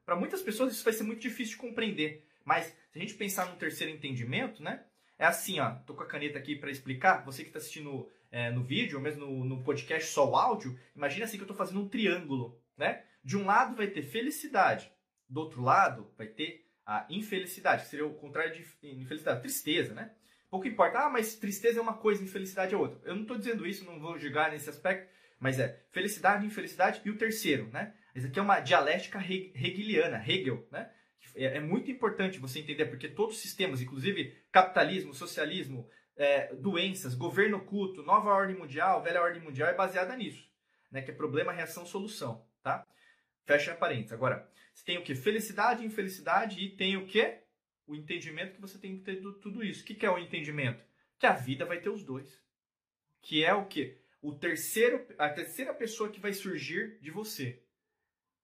Para muitas pessoas isso vai ser muito difícil de compreender. Mas se a gente pensar num terceiro entendimento, né? É assim, ó. Tô com a caneta aqui para explicar. Você que está assistindo é, no vídeo, ou mesmo no, no podcast só o áudio, imagina assim que eu estou fazendo um triângulo, né? De um lado vai ter felicidade, do outro lado vai ter a infelicidade, que seria o contrário de infelicidade, tristeza, né? Pouco importa, ah, mas tristeza é uma coisa, infelicidade é outra. Eu não estou dizendo isso, não vou julgar nesse aspecto, mas é felicidade, infelicidade e o terceiro, né? Isso aqui é uma dialética hegeliana, Hegel, né? É, é muito importante você entender, porque todos os sistemas, inclusive capitalismo, socialismo, é, doenças, governo oculto, nova ordem mundial, velha ordem mundial, é baseada nisso, né? Que é problema, reação, solução, tá? Fecha parênteses. Agora, você tem o que? Felicidade, infelicidade e tem o que? O entendimento que você tem que ter de tudo isso. O que é o entendimento? Que a vida vai ter os dois. Que é o que? O terceiro, a terceira pessoa que vai surgir de você.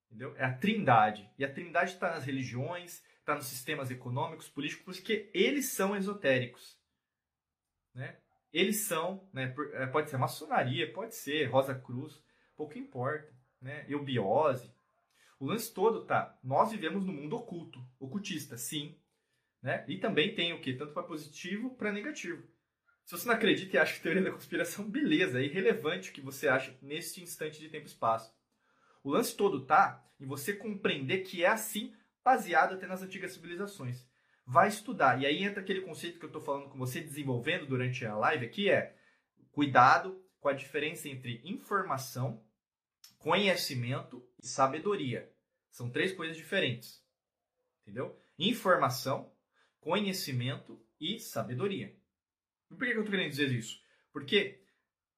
Entendeu? É a trindade. E a trindade está nas religiões, está nos sistemas econômicos, políticos, porque eles são esotéricos. Né? Eles são, né, é, pode ser maçonaria, pode ser Rosa Cruz, pouco importa. Né? Eubiose, o lance todo tá, nós vivemos no mundo oculto, ocultista, sim. Né? E também tem o que? Tanto para positivo para negativo. Se você não acredita e acha que teoria da conspiração, beleza, é irrelevante o que você acha neste instante de tempo e espaço. O lance todo tá em você compreender que é assim, baseado até nas antigas civilizações. Vai estudar. E aí entra aquele conceito que eu estou falando com você, desenvolvendo durante a live aqui, é cuidado com a diferença entre informação, conhecimento e sabedoria. São três coisas diferentes. Entendeu? Informação, conhecimento e sabedoria. E por que eu estou querendo dizer isso? Porque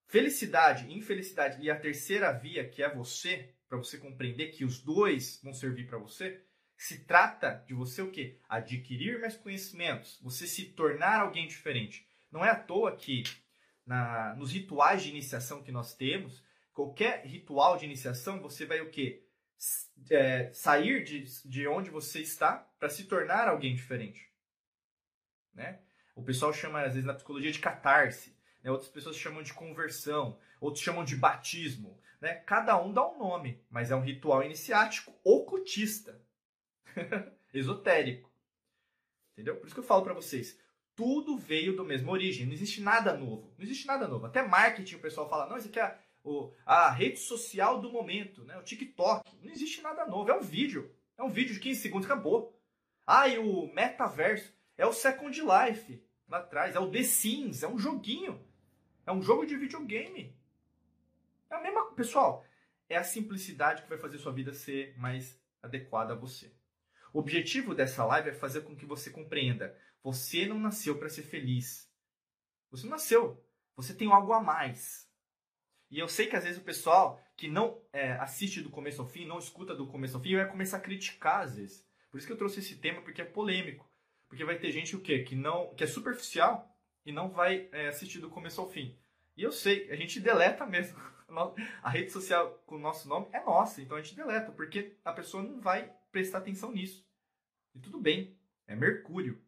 felicidade, infelicidade e a terceira via, que é você, para você compreender que os dois vão servir para você, se trata de você o quê? Adquirir mais conhecimentos, você se tornar alguém diferente. Não é à toa que na, nos rituais de iniciação que nós temos, qualquer ritual de iniciação, você vai o quê? É, sair de, de onde você está para se tornar alguém diferente. Né? O pessoal chama, às vezes, na psicologia de catarse. Né? Outras pessoas chamam de conversão. Outros chamam de batismo. Né? Cada um dá um nome, mas é um ritual iniciático ocultista. Esotérico. Entendeu? Por isso que eu falo para vocês. Tudo veio do mesmo origem. Não existe nada novo. Não existe nada novo. Até marketing o pessoal fala, não, isso aqui é o, a rede social do momento, né? O TikTok. Não existe nada novo. É um vídeo. É um vídeo de 15 segundos, acabou. Ah, e o metaverso. É o Second Life lá atrás. É o The Sims. É um joguinho. É um jogo de videogame. É a mesma. Pessoal, é a simplicidade que vai fazer sua vida ser mais adequada a você. O objetivo dessa live é fazer com que você compreenda: você não nasceu para ser feliz. Você não nasceu. Você tem algo a mais. E eu sei que às vezes o pessoal que não é, assiste do começo ao fim, não escuta do começo ao fim, vai começar a criticar às vezes. Por isso que eu trouxe esse tema, porque é polêmico. Porque vai ter gente o quê? Que, não, que é superficial e não vai é, assistir do começo ao fim. E eu sei, a gente deleta mesmo. A rede social com o nosso nome é nossa, então a gente deleta, porque a pessoa não vai prestar atenção nisso. E tudo bem, é Mercúrio.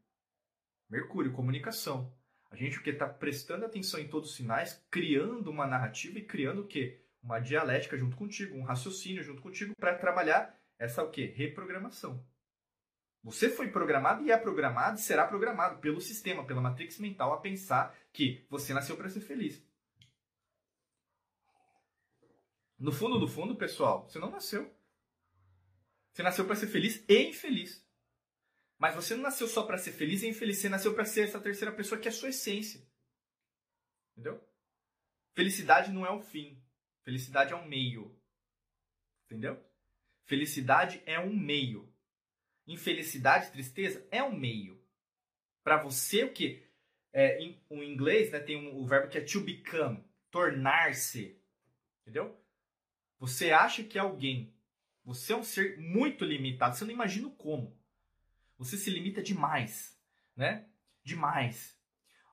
Mercúrio, comunicação. A gente o que está prestando atenção em todos os sinais, criando uma narrativa e criando o quê? Uma dialética junto contigo, um raciocínio junto contigo para trabalhar essa o quê? Reprogramação. Você foi programado e é programado e será programado pelo sistema, pela matrix mental a pensar que você nasceu para ser feliz. No fundo, no fundo, pessoal, você não nasceu. Você nasceu para ser feliz e infeliz. Mas você não nasceu só para ser feliz e infeliz, você nasceu para ser essa terceira pessoa que é a sua essência. Entendeu? Felicidade não é o fim. Felicidade é um meio. Entendeu? Felicidade é um meio. Infelicidade, tristeza é um meio. Para você, o que? É, em, inglês né, tem um, o verbo que é to become, tornar-se. Entendeu? Você acha que é alguém. Você é um ser muito limitado. Você não imagina como. Você se limita demais, né? Demais.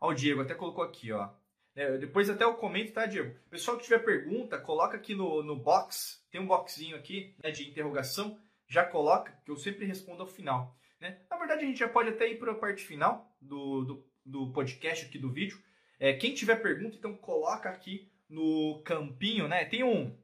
Ó, o Diego até colocou aqui, ó. É, depois até eu comento, tá, Diego? Pessoal que tiver pergunta, coloca aqui no, no box. Tem um boxinho aqui né, de interrogação. Já coloca, que eu sempre respondo ao final. Né? Na verdade, a gente já pode até ir para a parte final do, do, do, podcast aqui do vídeo. É, quem tiver pergunta, então coloca aqui no campinho, né? Tem um,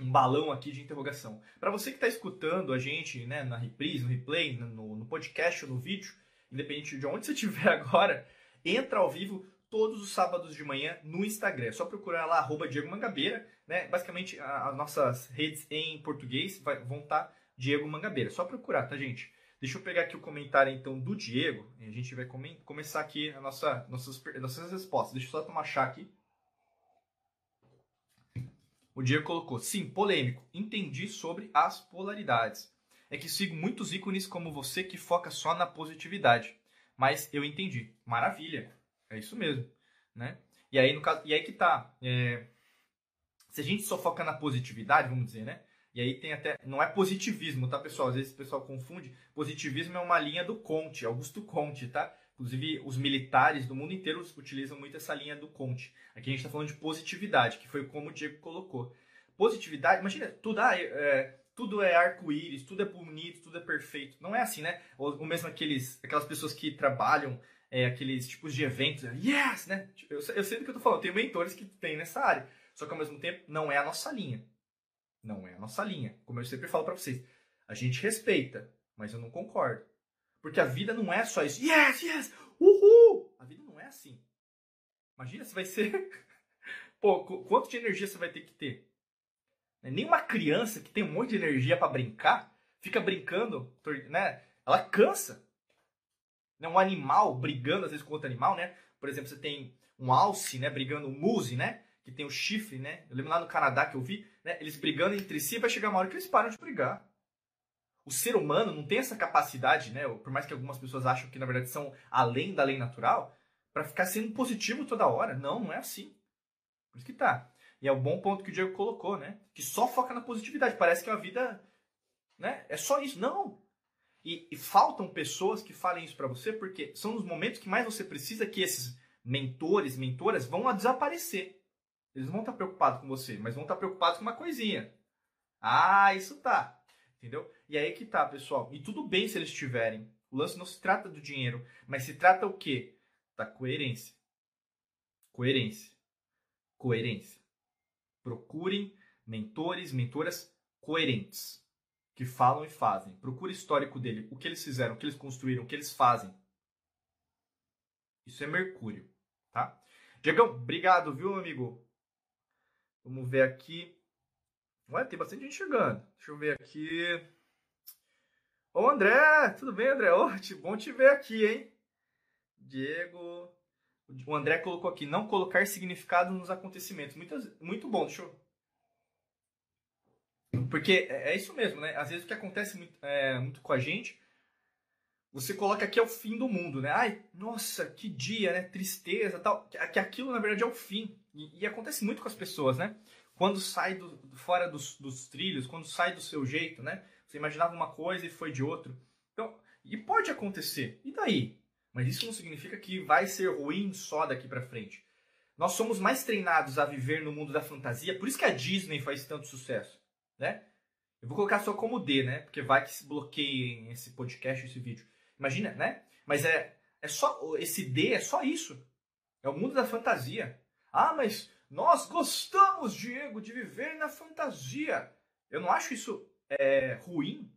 um balão aqui de interrogação. Para você que está escutando a gente né, na reprise, no replay, no, no podcast ou no vídeo, independente de onde você estiver agora, entra ao vivo todos os sábados de manhã no Instagram. É só procurar lá, arroba Diego Mangabeira. Né? Basicamente, as nossas redes em português vai, vão estar tá Diego Mangabeira. Só procurar, tá, gente? Deixa eu pegar aqui o comentário, então, do Diego. E a gente vai come começar aqui a nossa, nossas, nossas respostas. Deixa eu só tomar chá aqui. O Diego colocou, sim, polêmico. Entendi sobre as polaridades. É que sigo muitos ícones como você que foca só na positividade. Mas eu entendi. Maravilha. É isso mesmo. Né? E, aí, no caso, e aí que tá. É, se a gente só foca na positividade, vamos dizer, né? E aí tem até. Não é positivismo, tá, pessoal? Às vezes o pessoal confunde. Positivismo é uma linha do Conte, Augusto Conte, tá? Inclusive, os militares do mundo inteiro utilizam muito essa linha do Conte. Aqui a gente está falando de positividade, que foi como o Diego colocou. Positividade, imagina, tudo, ah, é, tudo é arco-íris, tudo é bonito, tudo é perfeito. Não é assim, né? Ou, ou mesmo aqueles, aquelas pessoas que trabalham é, aqueles tipos de eventos, yes, né? Eu, eu sei do que eu tô falando, tenho mentores que tem nessa área. Só que ao mesmo tempo, não é a nossa linha. Não é a nossa linha. Como eu sempre falo para vocês, a gente respeita, mas eu não concordo. Porque a vida não é só isso. Yes, yes, uhul! A vida não é assim. Imagina, você vai ser. Pô, quanto de energia você vai ter que ter? Né? Nenhuma criança que tem um monte de energia para brincar fica brincando, né? Ela cansa. Né? Um animal brigando às vezes com outro animal, né? Por exemplo, você tem um alce, né? Brigando, um muse, né? Que tem o chifre, né? Eu lembro lá no Canadá que eu vi, né? Eles brigando entre si, vai chegar uma hora que eles param de brigar. O ser humano não tem essa capacidade, né? Por mais que algumas pessoas acham que na verdade são além da lei natural, para ficar sendo positivo toda hora. Não, não é assim. Por isso que tá. E é o um bom ponto que o Diego colocou, né? Que só foca na positividade. Parece que a vida né? é só isso. Não. E, e faltam pessoas que falem isso para você, porque são os momentos que mais você precisa que esses mentores, mentoras vão desaparecer. Eles vão estar preocupados com você, mas vão estar preocupados com uma coisinha. Ah, isso tá. Entendeu? E aí que tá, pessoal. E tudo bem se eles tiverem. O lance não se trata do dinheiro, mas se trata o quê? Da coerência. Coerência. Coerência. Procurem mentores, mentoras coerentes, que falam e fazem. Procure o histórico dele, o que eles fizeram, o que eles construíram, o que eles fazem. Isso é Mercúrio, tá? Diegão, obrigado, viu, amigo? Vamos ver aqui. Ué, tem bastante gente chegando. Deixa eu ver aqui. Ô, André, tudo bem, André? Ótimo, bom te ver aqui, hein? Diego. O André colocou aqui, não colocar significado nos acontecimentos. Muito, muito bom, deixa eu. Porque é, é isso mesmo, né? Às vezes o que acontece muito, é, muito com a gente, você coloca que é o fim do mundo, né? Ai, nossa, que dia, né? Tristeza tal. Que aquilo, na verdade, é o fim. E, e acontece muito com as pessoas, né? Quando sai do, fora dos, dos trilhos, quando sai do seu jeito, né? Você imaginava uma coisa e foi de outro. Então, e pode acontecer. E daí? Mas isso não significa que vai ser ruim só daqui para frente. Nós somos mais treinados a viver no mundo da fantasia, por isso que a Disney faz tanto sucesso, né? Eu vou colocar só como D, né? Porque vai que se bloqueie esse podcast, esse vídeo. Imagina, né? Mas é, é só esse D é só isso. É o mundo da fantasia. Ah, mas nós gostamos, Diego, de viver na fantasia. Eu não acho isso é, ruim.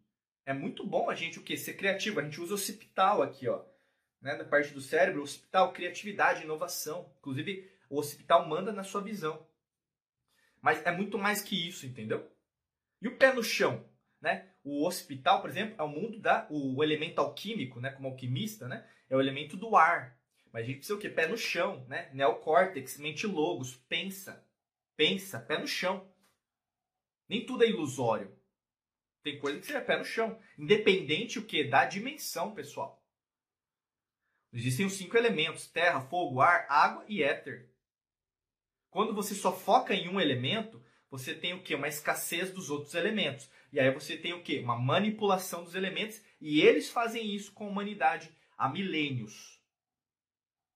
É muito bom a gente o quê? Ser criativo. A gente usa o occipital aqui, ó né, da parte do cérebro, hospital, criatividade, inovação. Inclusive, o hospital manda na sua visão. Mas é muito mais que isso, entendeu? E o pé no chão, né? O hospital, por exemplo, é o mundo da o elemento alquímico, né, como alquimista, né? É o elemento do ar. Mas a gente precisa o quê? Pé no chão, né? Neocórtex, mente logos, pensa. Pensa, pé no chão. Nem tudo é ilusório. Tem coisa que você é pé no chão. Independente o que da dimensão, pessoal. Existem os cinco elementos: terra, fogo, ar, água e éter. Quando você só foca em um elemento, você tem o que? Uma escassez dos outros elementos. E aí você tem o que? Uma manipulação dos elementos. E eles fazem isso com a humanidade há milênios.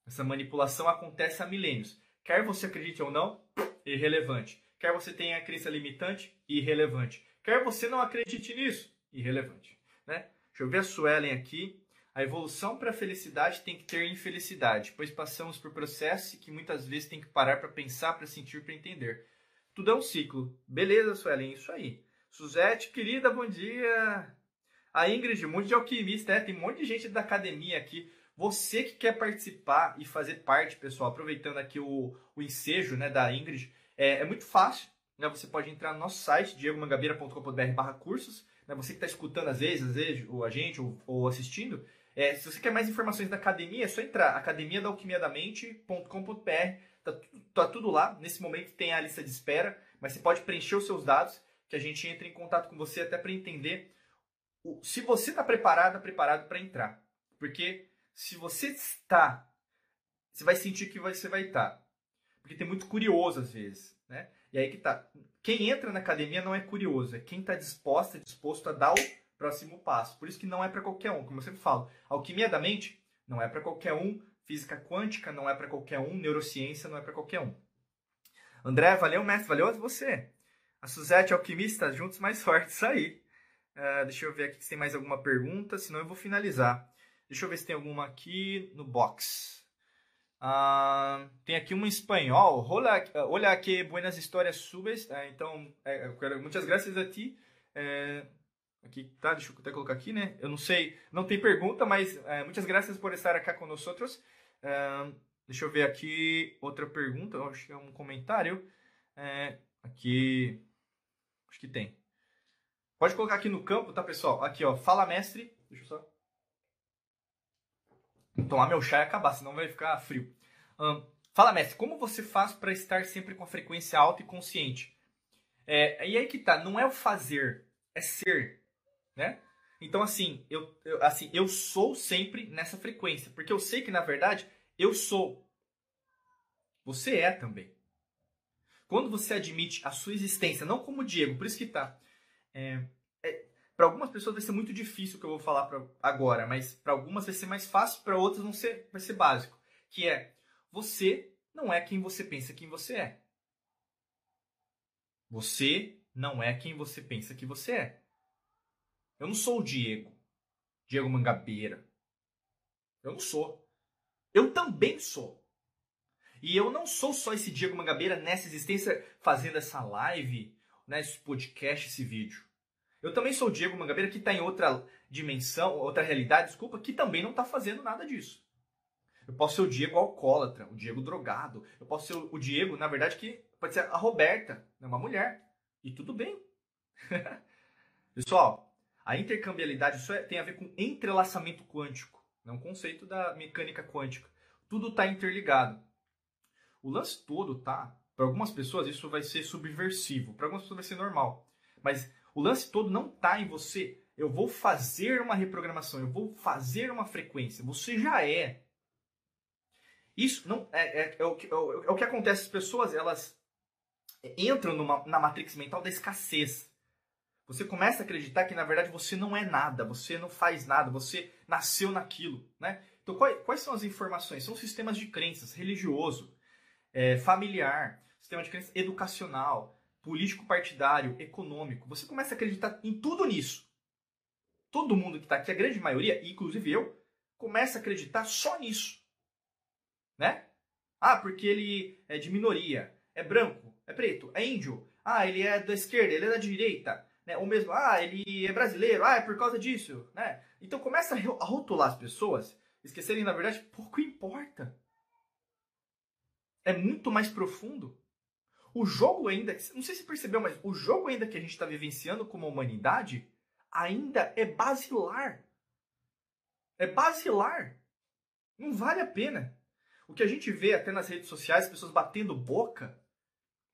Essa manipulação acontece há milênios. Quer você acredite ou não, irrelevante. Quer você tenha a crença limitante, irrelevante. Quer você não acredite nisso, irrelevante. Né? Deixa eu ver a Suelen aqui. A evolução para a felicidade tem que ter infelicidade, pois passamos por processos que muitas vezes tem que parar para pensar, para sentir, para entender. Tudo é um ciclo. Beleza, Suelen, isso aí. Suzete, querida, bom dia. A Ingrid, um monte de alquimista, é, tem um monte de gente da academia aqui. Você que quer participar e fazer parte, pessoal, aproveitando aqui o, o ensejo né, da Ingrid, é, é muito fácil. Né? Você pode entrar no nosso site, diegomangabeira.com.br barra cursos. Né? Você que está escutando às vezes, às vezes, ou a gente, ou, ou assistindo, é, se você quer mais informações da academia, é só entrar academia da alquimia da mente.com.br. Tá, tá tudo lá. Nesse momento tem a lista de espera, mas você pode preencher os seus dados que a gente entra em contato com você até para entender o, se você está preparado, preparado para entrar. Porque se você está, você vai sentir que você vai estar. Porque tem muito curioso às vezes, né? E aí que tá. Quem entra na academia não é curioso, é quem está disposto, disposto a dar o próximo passo. Por isso que não é para qualquer um, como eu sempre falo. Alquimia da mente não é para qualquer um, física quântica não é para qualquer um, neurociência não é para qualquer um. André, valeu, mestre, valeu você. A Suzette, alquimista, juntos mais fortes, aí. Uh, deixa eu ver aqui se tem mais alguma pergunta, senão eu vou finalizar. Deixa eu ver se tem alguma aqui no box. Tem aqui um em espanhol. Hola, hola que buenas histórias subes. Uh, então, é, muitas graças a ti. É, Aqui, tá? Deixa eu até colocar aqui, né? Eu não sei, não tem pergunta, mas é, muitas graças por estar aqui outros. É, deixa eu ver aqui outra pergunta, acho que é um comentário. É, aqui. Acho que tem. Pode colocar aqui no campo, tá, pessoal? Aqui, ó. Fala, mestre. Deixa eu só. Tomar meu chá e acabar, senão vai ficar frio. Um, fala, mestre, como você faz para estar sempre com a frequência alta e consciente? É, e aí que tá, não é o fazer, é ser, né? Então, assim eu, eu, assim, eu sou sempre nessa frequência, porque eu sei que, na verdade, eu sou. Você é também. Quando você admite a sua existência, não como Diego, por isso que tá. É, é, para algumas pessoas vai ser muito difícil o que eu vou falar pra, agora, mas para algumas vai ser mais fácil, para outras vão ser, vai ser básico. Que é, você não é quem você pensa que você é. Você não é quem você pensa que você é. Eu não sou o Diego. Diego Mangabeira. Eu não sou. Eu também sou. E eu não sou só esse Diego Mangabeira nessa existência fazendo essa live, né, esse podcast, esse vídeo. Eu também sou o Diego Mangabeira que está em outra dimensão, outra realidade, desculpa, que também não está fazendo nada disso. Eu posso ser o Diego alcoólatra, o Diego drogado. Eu posso ser o Diego, na verdade, que pode ser a Roberta, né, uma mulher. E tudo bem. Pessoal, a intercambialidade isso é, tem a ver com entrelaçamento quântico. É um conceito da mecânica quântica. Tudo está interligado. O lance todo, tá? Para algumas pessoas isso vai ser subversivo, para algumas pessoas vai ser normal. Mas o lance todo não tá em você. Eu vou fazer uma reprogramação, eu vou fazer uma frequência. Você já é. Isso não é, é, é, o, que, é, é o que acontece. As pessoas elas entram numa, na matrix mental da escassez. Você começa a acreditar que na verdade você não é nada, você não faz nada, você nasceu naquilo, né? Então quais, quais são as informações? São sistemas de crenças, religioso, é, familiar, sistema de crença educacional, político partidário, econômico. Você começa a acreditar em tudo nisso. Todo mundo que está aqui, a grande maioria, inclusive eu, começa a acreditar só nisso. Né? Ah, porque ele é de minoria, é branco, é preto, é índio. Ah, ele é da esquerda, ele é da direita. Né? Ou mesmo, ah, ele é brasileiro, ah, é por causa disso. Né? Então começa a rotular as pessoas, esquecerem, na verdade, pouco importa é muito mais profundo. O jogo ainda, não sei se percebeu, mas o jogo ainda que a gente está vivenciando como humanidade ainda é basilar. É basilar. Não vale a pena. O que a gente vê até nas redes sociais, pessoas batendo boca,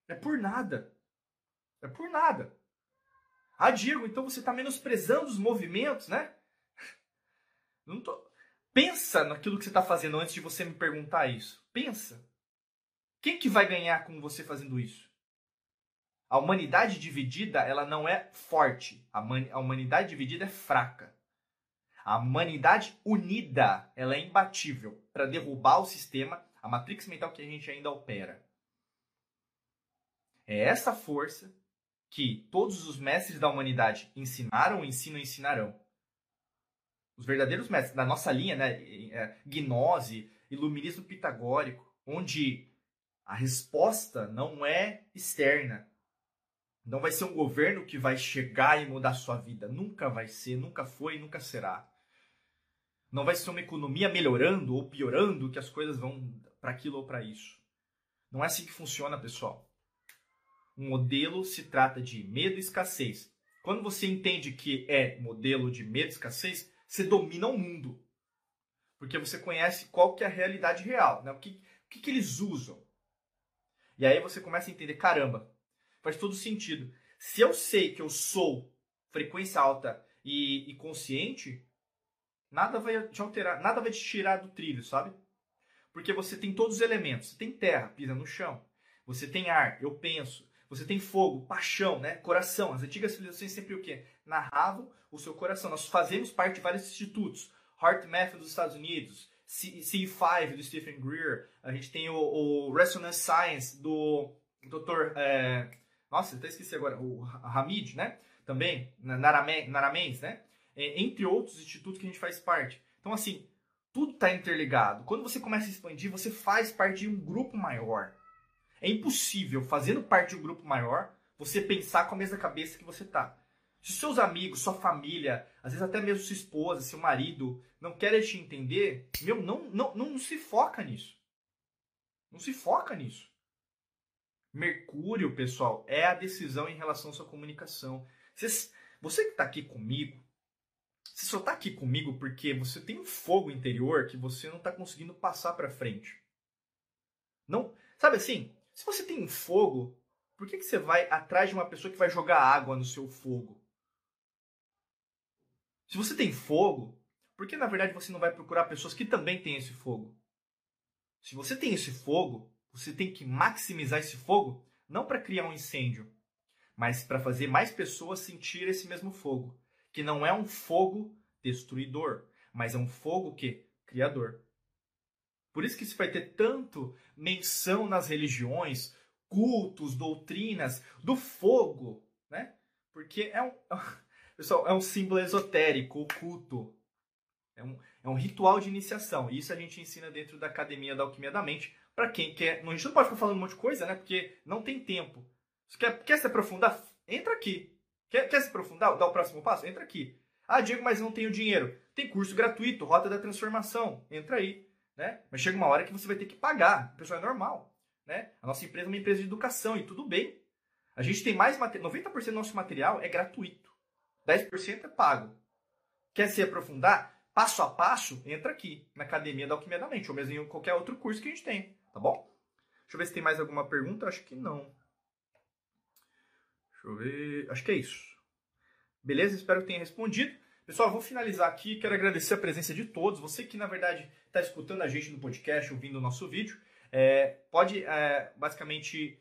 é por nada. É por nada. Ah, Diego, então você está menosprezando os movimentos, né? Não tô... Pensa naquilo que você está fazendo antes de você me perguntar isso. Pensa. Quem que vai ganhar com você fazendo isso? A humanidade dividida, ela não é forte. A, a humanidade dividida é fraca. A humanidade unida, ela é imbatível para derrubar o sistema, a matrix mental que a gente ainda opera. É essa força que todos os mestres da humanidade ensinaram, ensinam e ensinarão. Os verdadeiros mestres da nossa linha, né, é, gnose, iluminismo pitagórico, onde a resposta não é externa. Não vai ser um governo que vai chegar e mudar sua vida. Nunca vai ser, nunca foi nunca será. Não vai ser uma economia melhorando ou piorando que as coisas vão para aquilo ou para isso. Não é assim que funciona, pessoal. Um modelo se trata de medo e escassez. Quando você entende que é modelo de medo e escassez, você domina o mundo. Porque você conhece qual que é a realidade real. Né? O, que, o que, que eles usam? E aí você começa a entender, caramba, faz todo sentido. Se eu sei que eu sou frequência alta e, e consciente, nada vai te alterar, nada vai te tirar do trilho, sabe? Porque você tem todos os elementos. Você tem terra, pisa no chão. Você tem ar, eu penso. Você tem fogo, paixão, né? Coração. As antigas civilizações sempre o quê? Narravam o seu coração. Nós fazemos parte de vários institutos. Heart Math dos Estados Unidos, C5 do Stephen Greer, a gente tem o, o Resonance Science do Dr. É, nossa, até esqueci agora, o Hamid, né? Também, Naramens, né? Entre outros institutos que a gente faz parte. Então, assim, tudo está interligado. Quando você começa a expandir, você faz parte de um grupo maior. É impossível, fazendo parte de um grupo maior, você pensar com a mesma cabeça que você está. Se seus amigos, sua família, às vezes até mesmo sua esposa, seu marido, não querem te entender, meu, não, não, não se foca nisso. Não se foca nisso. Mercúrio, pessoal, é a decisão em relação à sua comunicação. Você, você que está aqui comigo, você só está aqui comigo porque você tem um fogo interior que você não está conseguindo passar para frente. Não, sabe assim? Se você tem um fogo, por que, que você vai atrás de uma pessoa que vai jogar água no seu fogo? Se você tem fogo, por que na verdade você não vai procurar pessoas que também têm esse fogo? Se você tem esse fogo, você tem que maximizar esse fogo não para criar um incêndio, mas para fazer mais pessoas sentir esse mesmo fogo, que não é um fogo destruidor, mas é um fogo que criador. Por isso que se vai ter tanto menção nas religiões, cultos, doutrinas do fogo, né? Porque é um, pessoal, é um símbolo esotérico, oculto. É um, é um ritual de iniciação. E isso a gente ensina dentro da Academia da Alquimia da Mente para quem quer. A gente não pode ficar falando um monte de coisa, né? Porque não tem tempo. Você quer, quer se aprofundar? Entra aqui. Quer, quer se aprofundar? Dá o próximo passo? Entra aqui. Ah, Diego, mas não tenho dinheiro. Tem curso gratuito, Rota da Transformação. Entra aí. Né? Mas chega uma hora que você vai ter que pagar. Pessoal é normal. Né? A nossa empresa é uma empresa de educação e tudo bem. A gente tem mais material. 90% do nosso material é gratuito. 10% é pago. Quer se aprofundar? Passo a passo, entra aqui na Academia da Alquimia da Mente, ou mesmo em qualquer outro curso que a gente tem tá bom? Deixa eu ver se tem mais alguma pergunta. Acho que não. Deixa eu ver. Acho que é isso. Beleza? Espero que tenha respondido. Pessoal, vou finalizar aqui. Quero agradecer a presença de todos. Você que, na verdade, está escutando a gente no podcast, ouvindo o nosso vídeo, é, pode é, basicamente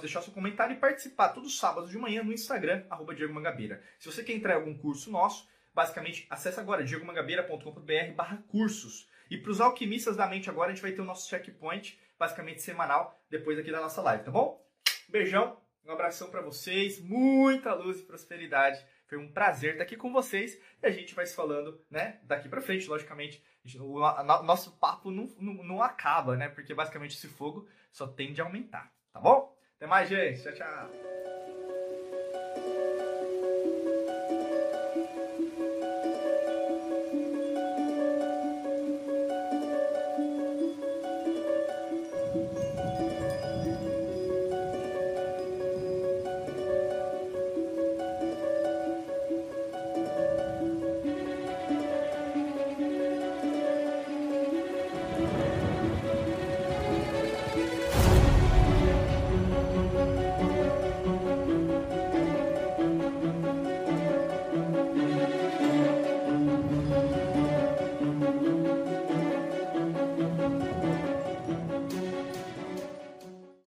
deixar seu comentário e participar todos os sábados de manhã no Instagram, arroba Diego Mangabeira. Se você quer entrar em algum curso nosso, basicamente acesse agora diegomangabeira.com.br barra cursos. E para os alquimistas da mente agora, a gente vai ter o nosso checkpoint basicamente semanal, depois aqui da nossa live, tá bom? Beijão, um abração para vocês, muita luz e prosperidade. Foi um prazer estar aqui com vocês e a gente vai se falando, né, daqui para frente, logicamente. O, nosso papo não, não, não acaba, né? Porque basicamente esse fogo só tende a aumentar, tá bom? Até mais, gente. Tchau, tchau.